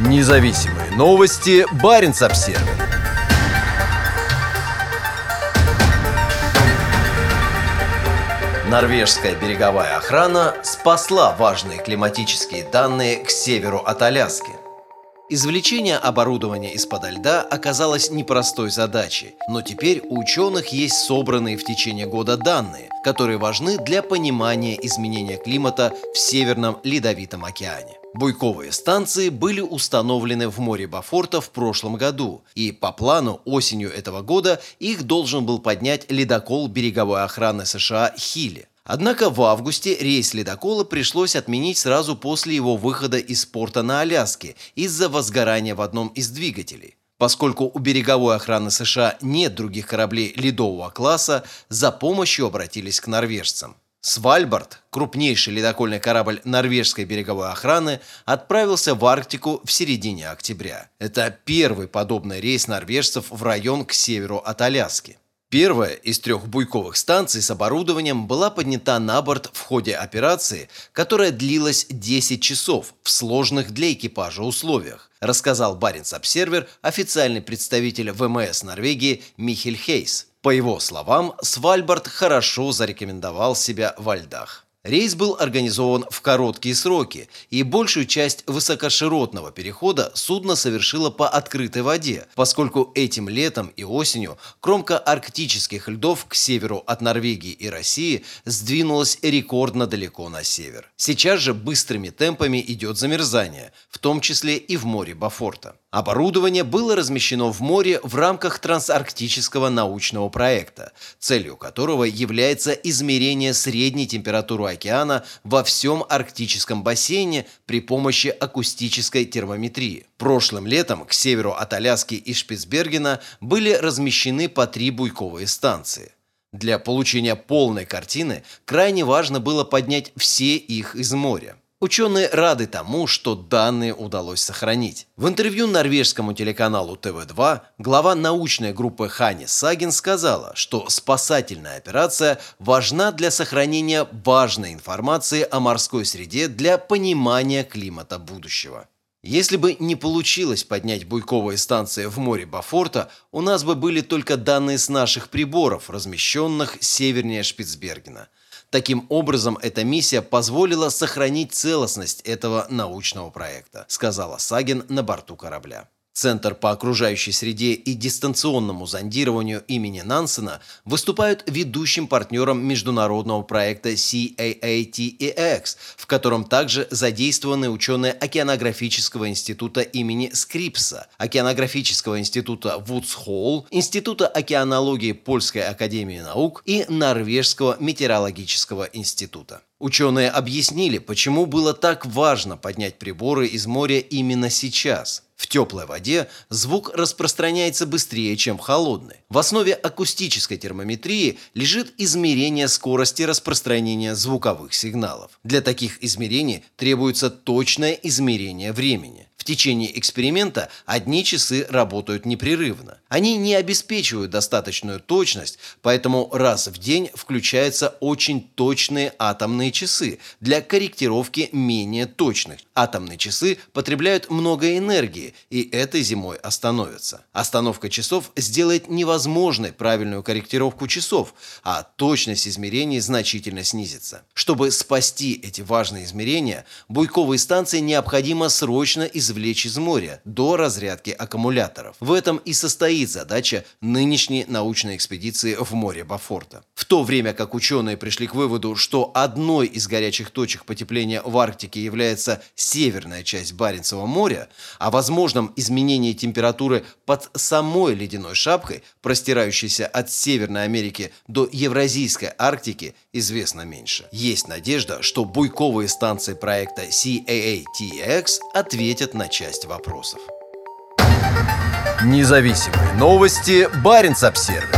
Независимые новости. Барин обсерва Норвежская береговая охрана спасла важные климатические данные к северу от Аляски. Извлечение оборудования из-под льда оказалось непростой задачей, но теперь у ученых есть собранные в течение года данные, которые важны для понимания изменения климата в Северном Ледовитом океане. Буйковые станции были установлены в море Бафорта в прошлом году, и по плану осенью этого года их должен был поднять ледокол береговой охраны США «Хилли». Однако в августе рейс ледокола пришлось отменить сразу после его выхода из порта на Аляске из-за возгорания в одном из двигателей. Поскольку у береговой охраны США нет других кораблей ледового класса, за помощью обратились к норвежцам. Свальбард, крупнейший ледокольный корабль норвежской береговой охраны, отправился в Арктику в середине октября. Это первый подобный рейс норвежцев в район к северу от Аляски. Первая из трех буйковых станций с оборудованием была поднята на борт в ходе операции, которая длилась 10 часов в сложных для экипажа условиях, рассказал Баренц Обсервер официальный представитель ВМС Норвегии Михель Хейс. По его словам, Свальбард хорошо зарекомендовал себя во льдах. Рейс был организован в короткие сроки, и большую часть высокоширотного перехода судно совершило по открытой воде, поскольку этим летом и осенью кромка арктических льдов к северу от Норвегии и России сдвинулась рекордно далеко на север. Сейчас же быстрыми темпами идет замерзание, в том числе и в море Бафорта. Оборудование было размещено в море в рамках трансарктического научного проекта, целью которого является измерение средней температуры океана во всем арктическом бассейне при помощи акустической термометрии. Прошлым летом к северу от Аляски и Шпицбергена были размещены по три буйковые станции. Для получения полной картины крайне важно было поднять все их из моря. Ученые рады тому, что данные удалось сохранить. В интервью норвежскому телеканалу ТВ2 глава научной группы Хани Сагин сказала, что спасательная операция важна для сохранения важной информации о морской среде для понимания климата будущего. Если бы не получилось поднять буйковые станции в море Бафорта, у нас бы были только данные с наших приборов, размещенных севернее Шпицбергена – Таким образом, эта миссия позволила сохранить целостность этого научного проекта, сказала Сагин на борту корабля. Центр по окружающей среде и дистанционному зондированию имени Нансена выступают ведущим партнером международного проекта CAATEX, в котором также задействованы ученые Океанографического института имени Скрипса, Океанографического института Вудсхолл, Института океанологии Польской академии наук и Норвежского метеорологического института. Ученые объяснили, почему было так важно поднять приборы из моря именно сейчас – в теплой воде звук распространяется быстрее, чем в холодной. В основе акустической термометрии лежит измерение скорости распространения звуковых сигналов. Для таких измерений требуется точное измерение времени течение эксперимента одни часы работают непрерывно. Они не обеспечивают достаточную точность, поэтому раз в день включаются очень точные атомные часы для корректировки менее точных. Атомные часы потребляют много энергии, и этой зимой остановятся. Остановка часов сделает невозможной правильную корректировку часов, а точность измерений значительно снизится. Чтобы спасти эти важные измерения, буйковые станции необходимо срочно извлечь извлечь из моря до разрядки аккумуляторов. В этом и состоит задача нынешней научной экспедиции в море Бафорта. В то время как ученые пришли к выводу, что одной из горячих точек потепления в Арктике является северная часть Баренцева моря, о возможном изменении температуры под самой ледяной шапкой, простирающейся от Северной Америки до Евразийской Арктики, известно меньше. Есть надежда, что буйковые станции проекта CAATX ответят на часть вопросов. Независимые новости. Барин обсервис